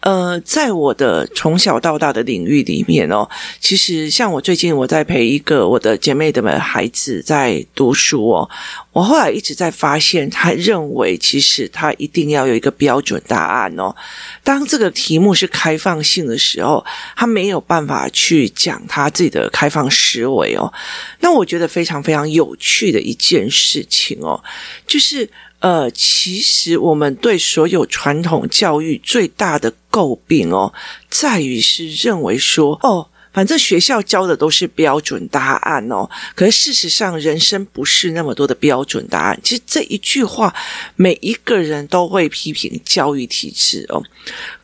呃，在我的从小到大的领域里面哦，其实像我最近我在陪一个我的姐妹的孩子在读书哦，我后来一直在发现，他认为其实他一定要有一个标准答案哦。当这个题目是开放性的时候，他没有办法去讲他自己的开放思维哦。那我觉得非常非常有趣的一件事情哦，就是。呃，其实我们对所有传统教育最大的诟病哦，在于是认为说，哦。反正学校教的都是标准答案哦，可是事实上，人生不是那么多的标准答案。其实这一句话，每一个人都会批评教育体制哦。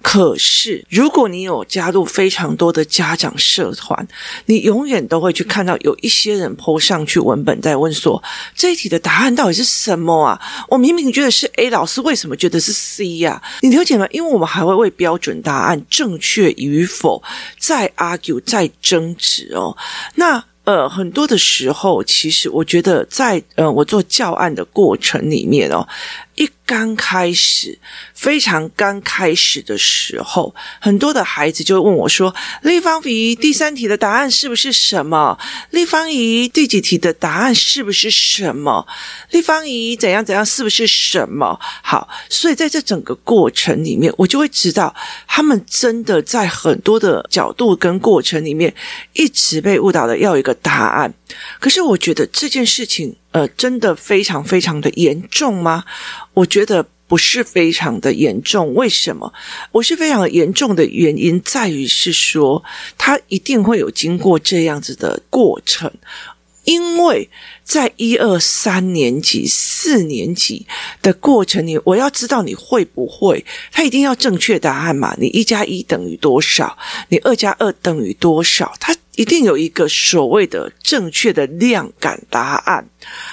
可是，如果你有加入非常多的家长社团，你永远都会去看到有一些人 po 上去文本在问说：这一题的答案到底是什么啊？我明明觉得是 A，老师为什么觉得是 C 呀？你了解吗？因为我们还会为标准答案正确与否再 argue 再。争执哦，那呃，很多的时候，其实我觉得在呃，我做教案的过程里面哦。一刚开始，非常刚开始的时候，很多的孩子就问我说：“立方体第三题的答案是不是什么？立方体第几题的答案是不是什么？立方体怎样怎样是不是什么？”好，所以在这整个过程里面，我就会知道他们真的在很多的角度跟过程里面一直被误导的要一个答案。可是我觉得这件事情。呃，真的非常非常的严重吗？我觉得不是非常的严重。为什么？我是非常严重的原因在于是说，他一定会有经过这样子的过程，因为在一二三年级、四年级的过程里，我要知道你会不会，他一定要正确答案嘛？你一加一等于多少？你二加二等于多少？他。一定有一个所谓的正确的量感答案，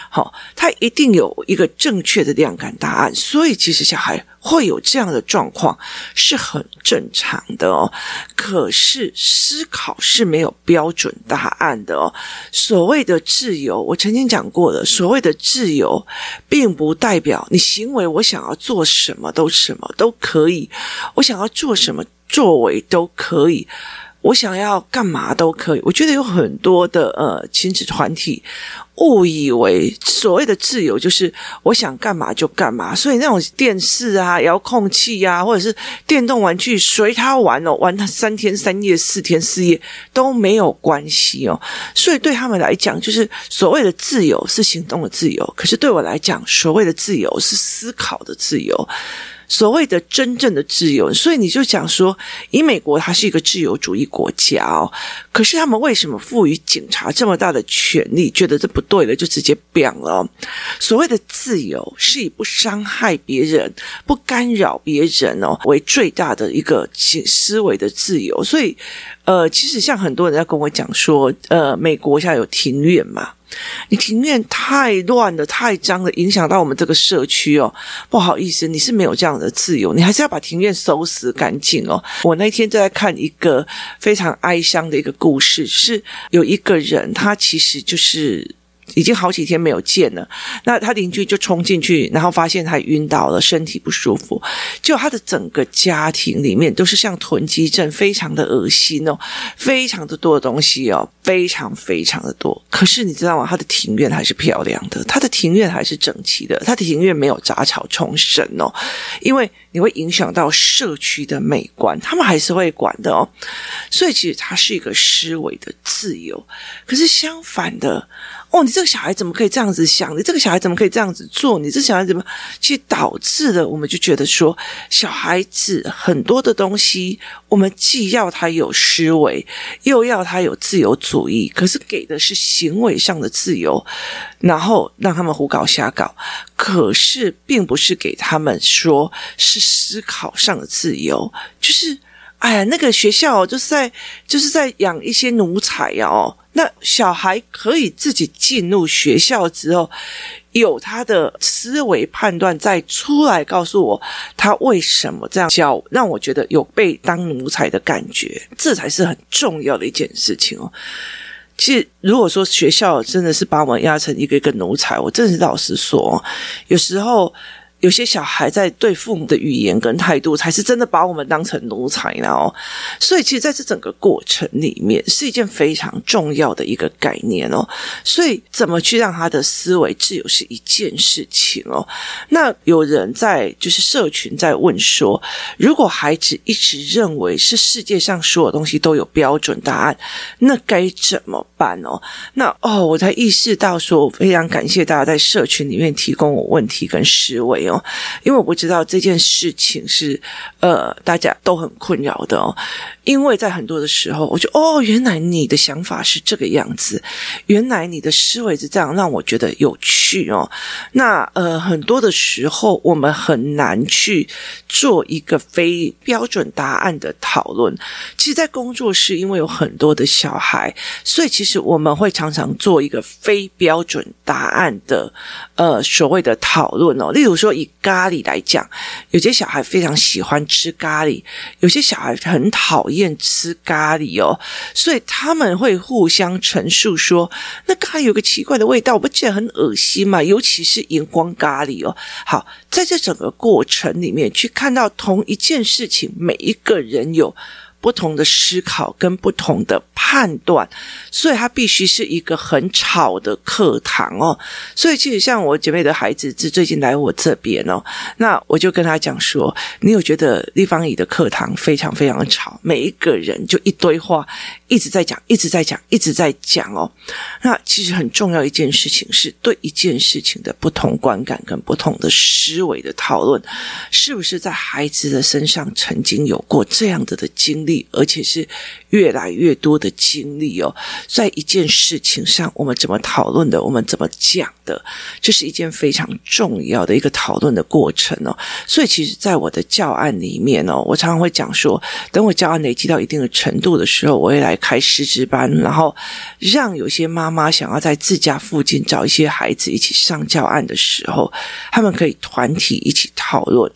好，他一定有一个正确的量感答案，所以其实小孩会有这样的状况是很正常的哦。可是思考是没有标准答案的哦。所谓的自由，我曾经讲过的，所谓的自由，并不代表你行为我想要做什么都什么都可以，我想要做什么作为都可以。我想要干嘛都可以。我觉得有很多的呃亲子团体误以为所谓的自由就是我想干嘛就干嘛，所以那种电视啊、遥控器啊，或者是电动玩具随他玩哦，玩他三天三夜、四天四夜都没有关系哦。所以对他们来讲，就是所谓的自由是行动的自由，可是对我来讲，所谓的自由是思考的自由。所谓的真正的自由，所以你就讲说，以美国它是一个自由主义国家哦，可是他们为什么赋予警察这么大的权力？觉得这不对了，就直接变了。所谓的自由是以不伤害别人、不干扰别人哦为最大的一个思维的自由。所以，呃，其实像很多人在跟我讲说，呃，美国现在有庭院嘛。你庭院太乱了，太脏了，影响到我们这个社区哦。不好意思，你是没有这样的自由，你还是要把庭院收拾干净哦。我那天就在看一个非常哀伤的一个故事，是有一个人，他其实就是。已经好几天没有见了，那他邻居就冲进去，然后发现他晕倒了，身体不舒服。就他的整个家庭里面都是像囤积症，非常的恶心哦，非常的多的东西哦，非常非常的多。可是你知道吗？他的庭院还是漂亮的，他的庭院还是整齐的，他的庭院没有杂草丛生哦，因为你会影响到社区的美观，他们还是会管的哦。所以其实他是一个思维的自由，可是相反的。哦，你这个小孩怎么可以这样子想？你这个小孩怎么可以这样子做？你这小孩怎么？去导致了我们就觉得说，小孩子很多的东西，我们既要他有思维，又要他有自由主义，可是给的是行为上的自由，然后让他们胡搞瞎搞，可是并不是给他们说是思考上的自由，就是。哎呀，那个学校就是在就是在养一些奴才哦。那小孩可以自己进入学校之后，有他的思维判断，再出来告诉我他为什么这样教，让我觉得有被当奴才的感觉，这才是很重要的一件事情哦。其实，如果说学校真的是把我们压成一个一个奴才，我真的是老实说，有时候。有些小孩在对父母的语言跟态度，才是真的把我们当成奴才呢哦。所以，其实在这整个过程里面，是一件非常重要的一个概念哦。所以，怎么去让他的思维自由是一件事情哦。那有人在就是社群在问说，如果孩子一直认为是世界上所有东西都有标准答案，那该怎么办哦？那哦，我才意识到说，非常感谢大家在社群里面提供我问题跟思维哦。因为我不知道这件事情是呃大家都很困扰的哦，因为在很多的时候，我就哦，原来你的想法是这个样子，原来你的思维是这样，让我觉得有趣哦。那呃，很多的时候我们很难去做一个非标准答案的讨论。其实，在工作室，因为有很多的小孩，所以其实我们会常常做一个非标准答案的呃所谓的讨论哦，例如说。以咖喱来讲，有些小孩非常喜欢吃咖喱，有些小孩很讨厌吃咖喱哦，所以他们会互相陈述说，那咖喱有个奇怪的味道，不觉得很恶心嘛？尤其是荧光咖喱哦。好，在这整个过程里面，去看到同一件事情，每一个人有。不同的思考跟不同的判断，所以他必须是一个很吵的课堂哦。所以其实像我姐妹的孩子，是最近来我这边哦，那我就跟他讲说：“你有觉得立方体的课堂非常非常的吵？每一个人就一堆话，一直在讲，一直在讲，一直在讲哦。那其实很重要一件事情是对一件事情的不同观感跟不同的思维的讨论，是不是在孩子的身上曾经有过这样的的经历？而且是越来越多的经历哦，在一件事情上，我们怎么讨论的，我们怎么讲的，这是一件非常重要的一个讨论的过程哦。所以，其实，在我的教案里面哦，我常常会讲说，等我教案累积到一定的程度的时候，我会来开师资班，然后让有些妈妈想要在自家附近找一些孩子一起上教案的时候，他们可以团体一起讨论，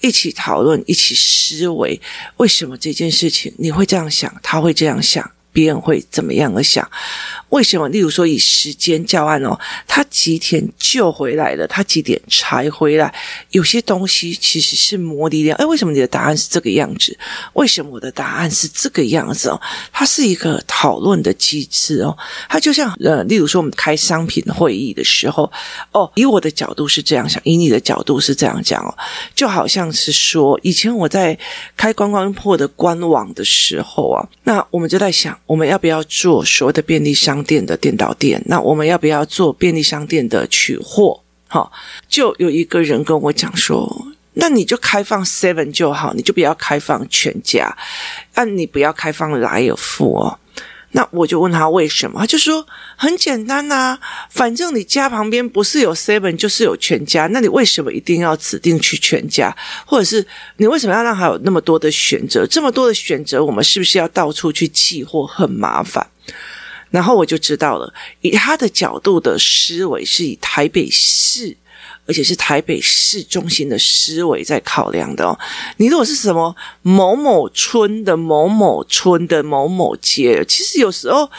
一起讨论，一起思维，为什么这件事情。你会这样想，他会这样想，别人会怎么样的想？为什么？例如说，以时间教案哦，他几点就回来了？他几点才回来？有些东西其实是模棱两。哎，为什么你的答案是这个样子？为什么我的答案是这个样子哦？它是一个讨论的机制哦。它就像呃，例如说我们开商品会议的时候，哦，以我的角度是这样想，以你的角度是这样讲哦，就好像是说，以前我在开观光破的官网的时候啊，那我们就在想，我们要不要做所谓的便利商店的电导店，那我们要不要做便利商店的取货？好，就有一个人跟我讲说，那你就开放 Seven 就好，你就不要开放全家，那你不要开放莱尔富哦。那我就问他为什么，他就说很简单呐、啊，反正你家旁边不是有 Seven 就是有全家，那你为什么一定要指定去全家？或者是你为什么要让他有那么多的选择？这么多的选择，我们是不是要到处去寄货，很麻烦？然后我就知道了，以他的角度的思维是以台北市，而且是台北市中心的思维在考量的哦。你如果是什么某某村的某某村的某某街，其实有时候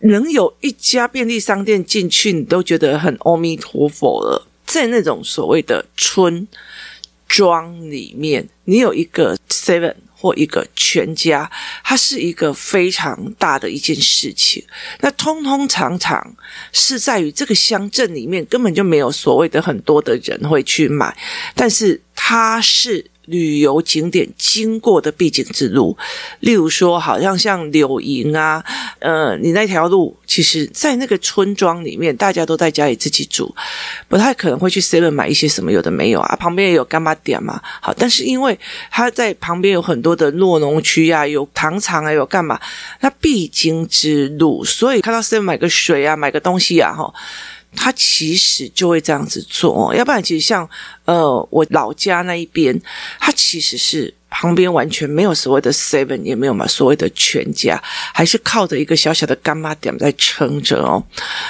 能有一家便利商店进去，你都觉得很阿弥陀佛了。在那种所谓的村庄里面，你有一个 seven。或一个全家，它是一个非常大的一件事情。那通通常常是在于这个乡镇里面根本就没有所谓的很多的人会去买，但是它是。旅游景点经过的必经之路，例如说，好像像柳营啊，呃，你那条路，其实，在那个村庄里面，大家都在家里自己煮，不太可能会去 Seven 买一些什么，有的没有啊，旁边也有干妈店嘛，好，但是因为他在旁边有很多的酪农区啊，有糖厂啊，有干嘛，那必经之路，所以看到 Seven 买个水啊，买个东西啊，哈。他其实就会这样子做，要不然其实像呃我老家那一边，他其实是旁边完全没有所谓的 seven，也没有嘛所谓的全家，还是靠着一个小小的干妈点在撑着哦。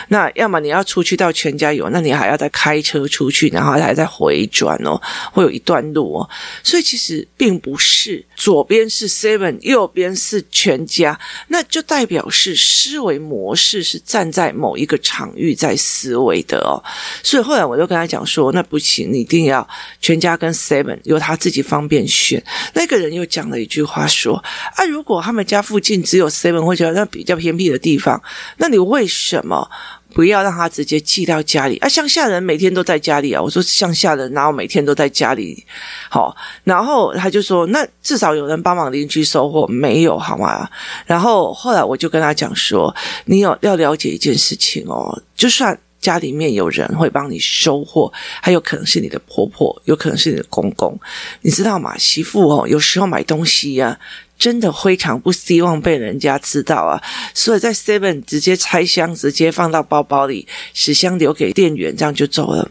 那要么你要出去到全家有，那你还要再开车出去，然后还在回转哦，会有一段路哦。所以其实并不是左边是 seven，右边是全家，那就代表是思维模式是站在某一个场域在思维的哦。所以后来我就跟他讲说，那不行，你一定要全家跟 seven，由他自己方便选。那个人又讲了一句话说：“啊，如果他们家附近只有 seven，或者那比较偏僻的地方，那你为什么不要让他直接寄到家里？啊，乡下人每天都在家里啊。”我说：“乡下人然后每天都在家里？”好，然后他就说：“那至少有人帮忙邻居收货，没有好吗？”然后后来我就跟他讲说：“你有要了解一件事情哦，就算。”家里面有人会帮你收货，还有可能是你的婆婆，有可能是你的公公，你知道吗？媳妇哦，有时候买东西呀、啊。真的非常不希望被人家知道啊，所以在 Seven 直接拆箱，直接放到包包里，纸箱留给店员，这样就走了，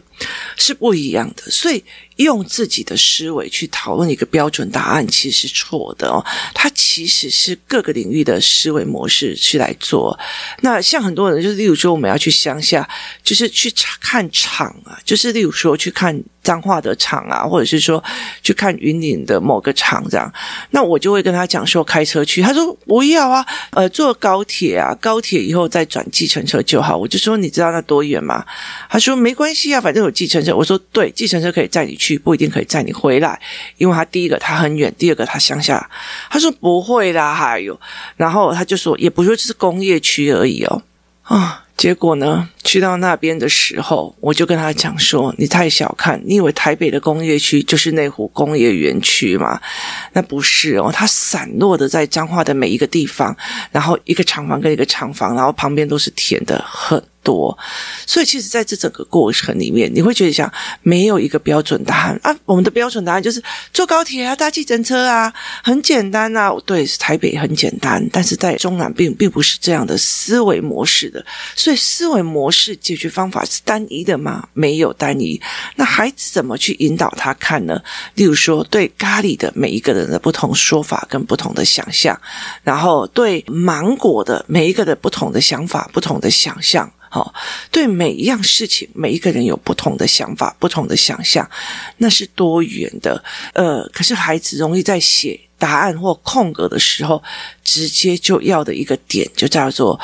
是不一样的。所以用自己的思维去讨论一个标准答案，其实是错的哦。它其实是各个领域的思维模式去来做。那像很多人，就是例如说，我们要去乡下，就是去看厂啊，就是例如说去看。彰化的厂啊，或者是说去看云岭的某个厂这样，那我就会跟他讲说开车去。他说不要啊，呃，坐高铁啊，高铁以后再转计程车就好。我就说你知道那多远吗？他说没关系啊，反正有计程车。我说对，计程车可以载你去，不一定可以载你回来，因为他第一个他很远，第二个他乡下。他说不会啦，还有，然后他就说也不说这是工业区而已哦，啊。结果呢，去到那边的时候，我就跟他讲说：“你太小看，你以为台北的工业区就是内湖工业园区吗？那不是哦，它散落的在彰化的每一个地方，然后一个厂房跟一个厂房，然后旁边都是田的，很。”多，所以其实在这整个过程里面，你会觉得像没有一个标准答案啊。我们的标准答案就是坐高铁啊，搭计程车啊，很简单啊。对，台北很简单，但是在中南并并不是这样的思维模式的。所以思维模式是解决方法是单一的吗？没有单一。那孩子怎么去引导他看呢？例如说，对咖喱的每一个人的不同说法跟不同的想象，然后对芒果的每一个的不同的想法、不同的想象。好，对每一样事情，每一个人有不同的想法、不同的想象，那是多元的。呃，可是孩子容易在写答案或空格的时候，直接就要的一个点，就叫做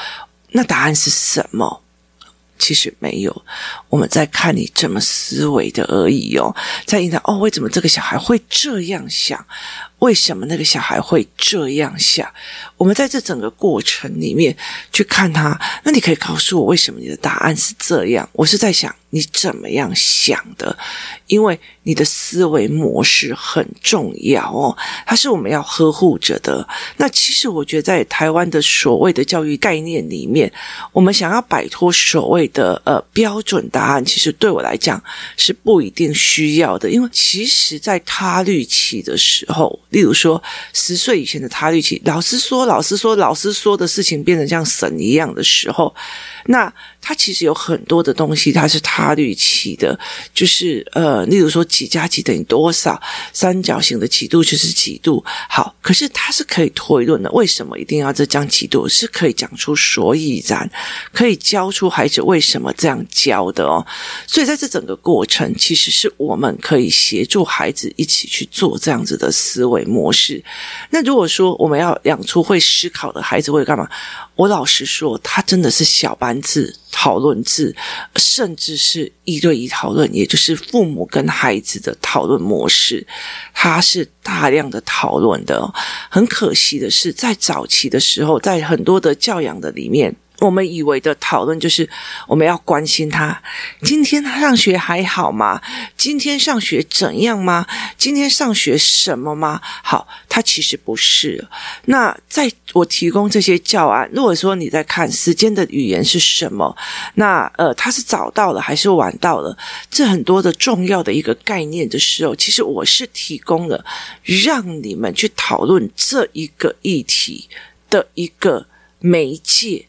那答案是什么？其实没有，我们在看你怎么思维的而已哦。在引导哦，为什么这个小孩会这样想？为什么那个小孩会这样想？我们在这整个过程里面去看他，那你可以告诉我为什么你的答案是这样？我是在想你怎么样想的，因为你的思维模式很重要哦，它是我们要呵护着的。那其实我觉得，在台湾的所谓的教育概念里面，我们想要摆脱所谓的呃标准答案，其实对我来讲是不一定需要的，因为其实在他律期的时候。例如说，十岁以前的他律期，老师说，老师说，老师说的事情变成像神一样的时候，那他其实有很多的东西，它是他律期的，就是呃，例如说几加几等于多少，三角形的几度就是几度。好，可是它是可以推论的，为什么一定要这讲几度？是可以讲出所以然，可以教出孩子为什么这样教的哦。所以在这整个过程，其实是我们可以协助孩子一起去做这样子的思维。模式。那如果说我们要养出会思考的孩子，会干嘛？我老实说，他真的是小班制、讨论制，甚至是一对一讨论，也就是父母跟孩子的讨论模式，他是大量的讨论的。很可惜的是，在早期的时候，在很多的教养的里面。我们以为的讨论就是我们要关心他，今天他上学还好吗？今天上学怎样吗？今天上学什么吗？好，他其实不是。那在我提供这些教案，如果说你在看时间的语言是什么，那呃，他是早到了还是晚到了？这很多的重要的一个概念的时候，其实我是提供了让你们去讨论这一个议题的一个媒介。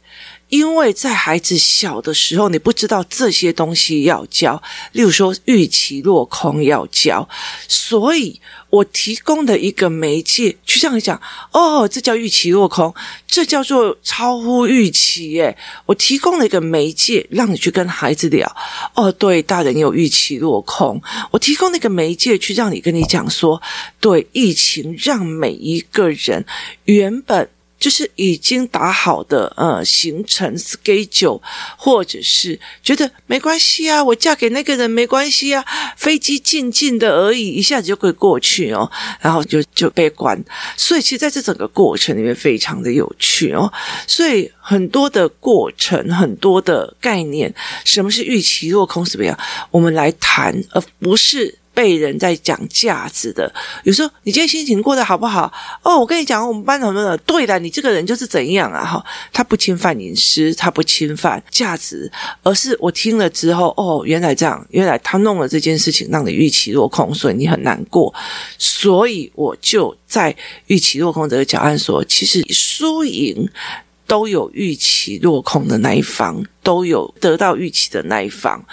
因为在孩子小的时候，你不知道这些东西要教，例如说预期落空要教，所以我提供的一个媒介去这样讲，哦，这叫预期落空，这叫做超乎预期耶。我提供了一个媒介，让你去跟孩子聊，哦，对，大人有预期落空，我提供那个媒介去让你跟你讲说，对，疫情让每一个人原本。就是已经打好的呃行程 schedule，或者是觉得没关系啊，我嫁给那个人没关系啊，飞机静静的而已，一下子就可以过去哦，然后就就被关。所以其实在这整个过程里面非常的有趣哦，所以很多的过程，很多的概念，什么是预期落空什么样，我们来谈，而不是。被人在讲价值的，有时候你今天心情过得好不好？哦，我跟你讲，我们班很多人，对的，你这个人就是怎样啊？哈，他不侵犯隐私，他不侵犯价值，而是我听了之后，哦，原来这样，原来他弄了这件事情，让你预期落空，所以你很难过，所以我就在预期落空这个教案说，其实输赢。都有预期落空的那一方，都有得到预期的那一方。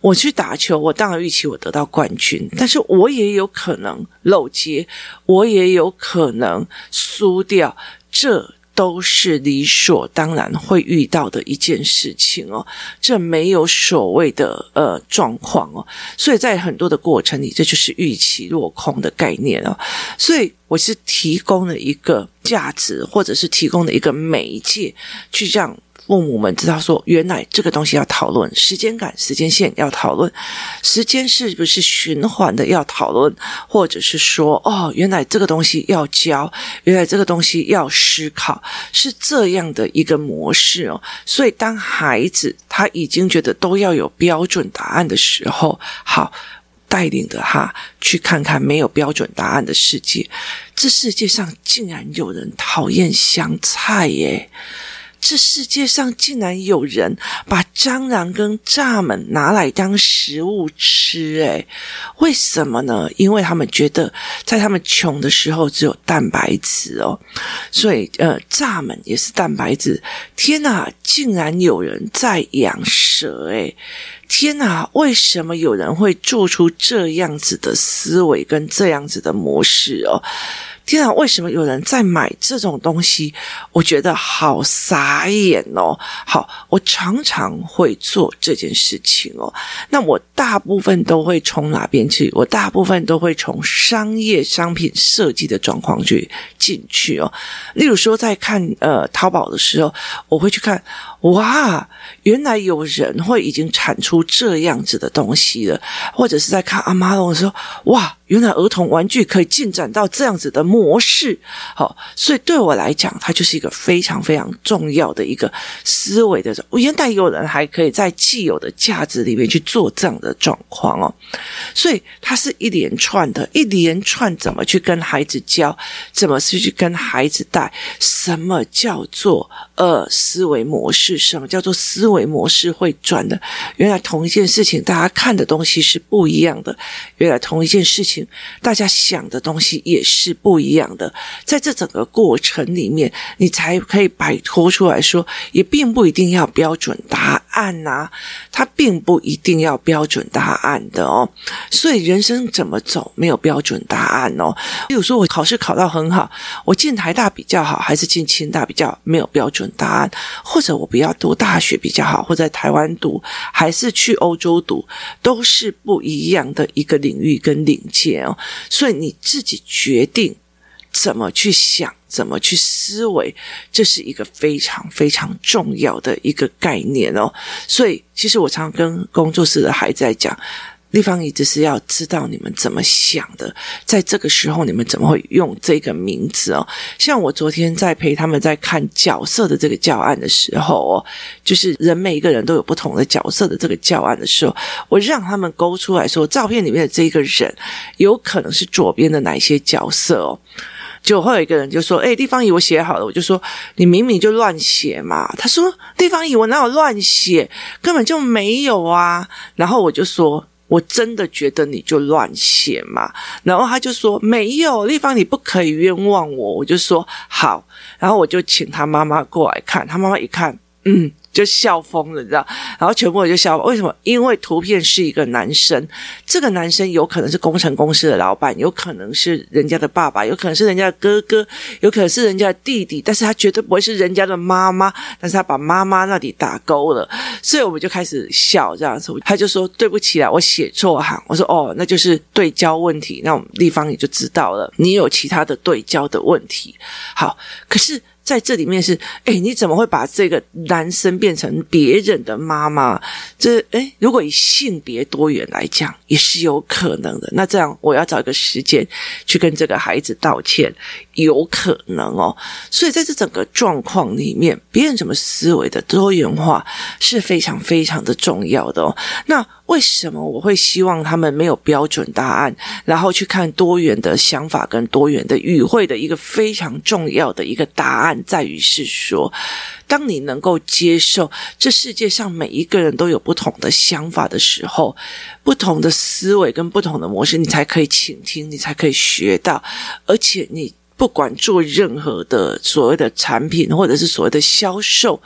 我去打球，我当然预期我得到冠军，但是我也有可能漏接，我也有可能输掉。这。都是理所当然会遇到的一件事情哦，这没有所谓的呃状况哦，所以在很多的过程里，这就是预期落空的概念哦，所以我是提供了一个价值，或者是提供了一个媒介，去让。父母们知道说，原来这个东西要讨论时间感、时间线要讨论，时间是不是循环的要讨论，或者是说，哦，原来这个东西要教，原来这个东西要思考，是这样的一个模式哦。所以，当孩子他已经觉得都要有标准答案的时候，好，带领着他去看看没有标准答案的世界。这世界上竟然有人讨厌香菜耶！这世界上竟然有人把蟑螂跟蚱蜢拿来当食物吃，诶，为什么呢？因为他们觉得在他们穷的时候只有蛋白质哦，所以呃，蚱蜢也是蛋白质。天哪，竟然有人在养蛇，诶，天哪，为什么有人会做出这样子的思维跟这样子的模式哦？天啊，为什么有人在买这种东西？我觉得好傻眼哦！好，我常常会做这件事情哦。那我大部分都会从哪边去？我大部分都会从商业商品设计的状况去进去哦。例如说，在看呃淘宝的时候，我会去看，哇，原来有人会已经产出这样子的东西了，或者是在看 Amazon 的时候，哇。原来儿童玩具可以进展到这样子的模式，好，所以对我来讲，它就是一个非常非常重要的一个思维的。我原来有人还可以在既有的价值里面去做这样的状况哦，所以它是一连串的，一连串怎么去跟孩子教，怎么去去跟孩子带，什么叫做呃思维模式，什么叫做思维模式会转的？原来同一件事情，大家看的东西是不一样的。原来同一件事情。大家想的东西也是不一一样的，在这整个过程里面，你才可以摆脱出来说，也并不一定要标准答案呐、啊，它并不一定要标准答案的哦。所以人生怎么走，没有标准答案哦。比如说我考试考到很好，我进台大比较好，还是进清大比较没有标准答案，或者我不要读大学比较好，或在台湾读，还是去欧洲读，都是不一样的一个领域跟领界。哦，所以你自己决定怎么去想，怎么去思维，这是一个非常非常重要的一个概念哦。所以，其实我常常跟工作室的孩子在讲。立方体只是要知道你们怎么想的，在这个时候你们怎么会用这个名字哦？像我昨天在陪他们在看角色的这个教案的时候哦，就是人每一个人都有不同的角色的这个教案的时候，我让他们勾出来说，照片里面的这个人有可能是左边的哪些角色哦？就会有一个人就说：“哎，地方体我写好了。”我就说：“你明明就乱写嘛。”他说：“地方体我哪有乱写？根本就没有啊。”然后我就说。我真的觉得你就乱写嘛，然后他就说没有，立方你不可以冤枉我。我就说好，然后我就请他妈妈过来看，他妈妈一看，嗯，就笑疯了，你知道？然后全部人就笑，为什么？因为图片是一个男生，这个男生有可能是工程公司的老板，有可能是人家的爸爸，有可能是人家的哥哥，有可能是人家的弟弟，但是他绝对不会是人家的妈妈，但是他把妈妈那里打勾了，所以我们就开始笑这样子。他就说对不起啦，我写错行。我说哦，那就是对焦问题，那我们立方也就知道了，你有其他的对焦的问题。好，可是。在这里面是，哎，你怎么会把这个男生变成别人的妈妈？这，哎，如果以性别多元来讲，也是有可能的。那这样，我要找一个时间去跟这个孩子道歉，有可能哦。所以在这整个状况里面，别人怎么思维的多元化是非常非常的重要的哦。那。为什么我会希望他们没有标准答案，然后去看多元的想法跟多元的语汇的一个非常重要的一个答案，在于是说，当你能够接受这世界上每一个人都有不同的想法的时候，不同的思维跟不同的模式，你才可以倾听，你才可以学到，而且你。不管做任何的所谓的产品，或者是所谓的销售，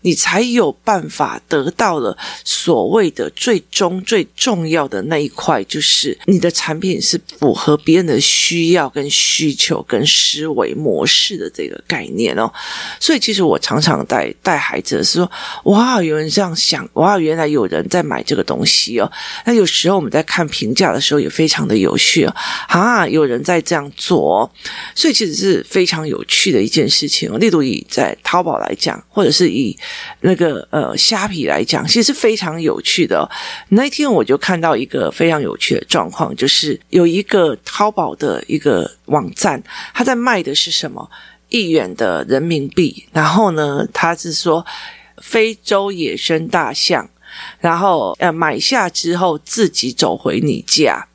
你才有办法得到了所谓的最终最重要的那一块，就是你的产品是符合别人的需要、跟需求、跟思维模式的这个概念哦。所以，其实我常常带带孩子是说，哇，有人这样想，哇，原来有人在买这个东西哦。那有时候我们在看评价的时候，也非常的有趣哦。啊，有人在这样做，所以。其实是非常有趣的一件事情。例如以在淘宝来讲，或者是以那个呃虾皮来讲，其实是非常有趣的。那一天我就看到一个非常有趣的状况，就是有一个淘宝的一个网站，他在卖的是什么？一元的人民币。然后呢，他是说非洲野生大象，然后呃买下之后自己走回你家，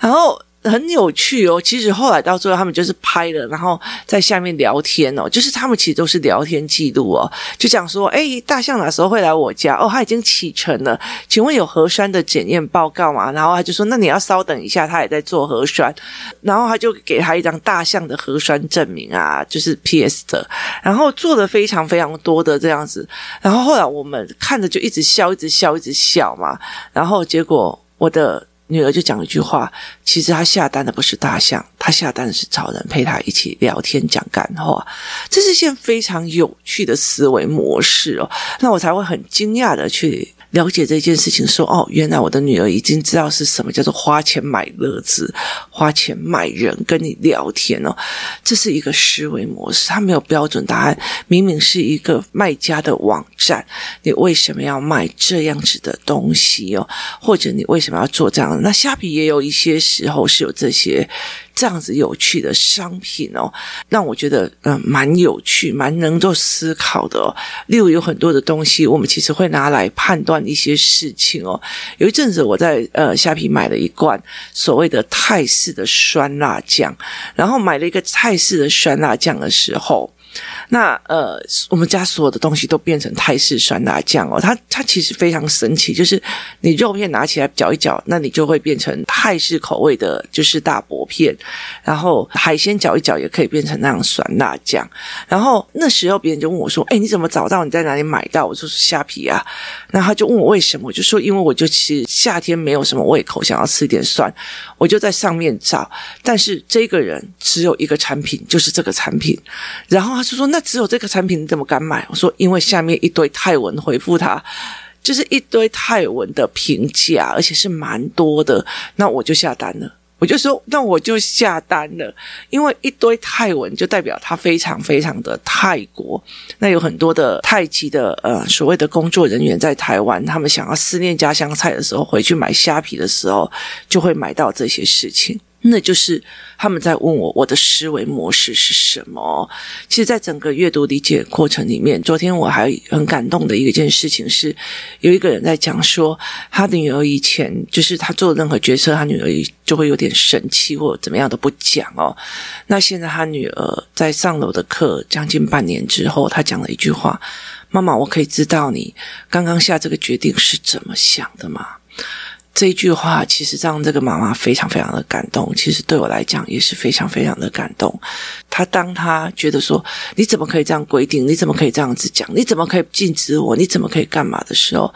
然后。很有趣哦，其实后来到最后，他们就是拍了，然后在下面聊天哦，就是他们其实都是聊天记录哦，就讲说，诶，大象哪时候会来我家？哦，他已经启程了，请问有核酸的检验报告吗？然后他就说，那你要稍等一下，他也在做核酸，然后他就给他一张大象的核酸证明啊，就是 PS 的，然后做了非常非常多的这样子，然后后来我们看着就一直笑，一直笑，一直笑嘛，然后结果我的。女儿就讲一句话，其实她下单的不是大象，她下单的是找人陪她一起聊天讲干话，这是一件非常有趣的思维模式哦。那我才会很惊讶的去。了解这件事情，说哦，原来我的女儿已经知道是什么叫做花钱买乐子，花钱买人跟你聊天哦，这是一个思维模式，它没有标准答案。明明是一个卖家的网站，你为什么要卖这样子的东西哦？或者你为什么要做这样？那虾皮也有一些时候是有这些。这样子有趣的商品哦，让我觉得嗯、呃、蛮有趣，蛮能够思考的哦。例如有很多的东西，我们其实会拿来判断一些事情哦。有一阵子我在呃虾皮买了一罐所谓的泰式的酸辣酱，然后买了一个泰式的酸辣酱的时候。那呃，我们家所有的东西都变成泰式酸辣酱哦，它它其实非常神奇，就是你肉片拿起来搅一搅，那你就会变成泰式口味的，就是大薄片。然后海鲜搅一搅也可以变成那样酸辣酱。然后那时候别人就问我说：“哎，你怎么找到？你在哪里买到？”我说是虾皮啊。然后他就问我为什么，我就说因为我就其实夏天没有什么胃口，想要吃一点酸，我就在上面找。但是这个人只有一个产品，就是这个产品。然后他就说：“那只有这个产品，你怎么敢买？”我说：“因为下面一堆泰文回复他，就是一堆泰文的评价，而且是蛮多的。那我就下单了。我就说，那我就下单了，因为一堆泰文就代表他非常非常的泰国。那有很多的泰籍的呃所谓的工作人员在台湾，他们想要思念家乡菜的时候，回去买虾皮的时候，就会买到这些事情。”那就是他们在问我，我的思维模式是什么？其实，在整个阅读理解过程里面，昨天我还很感动的一件事情是，有一个人在讲说，他的女儿以前就是他做任何决策，他女儿就会有点生气或者怎么样都不讲哦。那现在他女儿在上楼的课将近半年之后，他讲了一句话：“妈妈，我可以知道你刚刚下这个决定是怎么想的吗？”这一句话其实让这个妈妈非常非常的感动，其实对我来讲也是非常非常的感动。她当她觉得说你怎么可以这样规定？你怎么可以这样子讲？你怎么可以禁止我？你怎么可以干嘛的时候，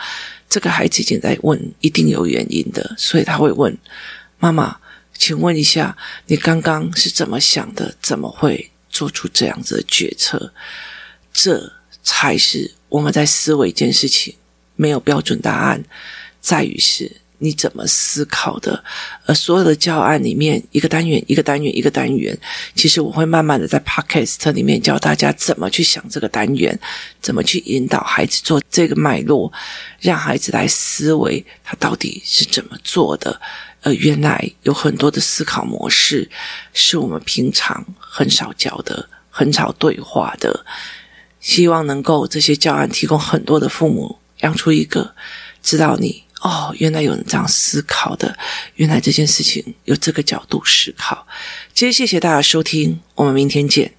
这个孩子已经在问，一定有原因的，所以他会问妈妈，请问一下，你刚刚是怎么想的？怎么会做出这样子的决策？这才是我们在思维一件事情，没有标准答案，在于是。你怎么思考的？而所有的教案里面，一个单元一个单元一个单元，其实我会慢慢的在 Podcast 里面教大家怎么去想这个单元，怎么去引导孩子做这个脉络，让孩子来思维他到底是怎么做的。呃，原来有很多的思考模式是我们平常很少教的，很少对话的。希望能够这些教案提供很多的父母养出一个知道你。哦，原来有人这样思考的，原来这件事情有这个角度思考。其实谢谢大家收听，我们明天见。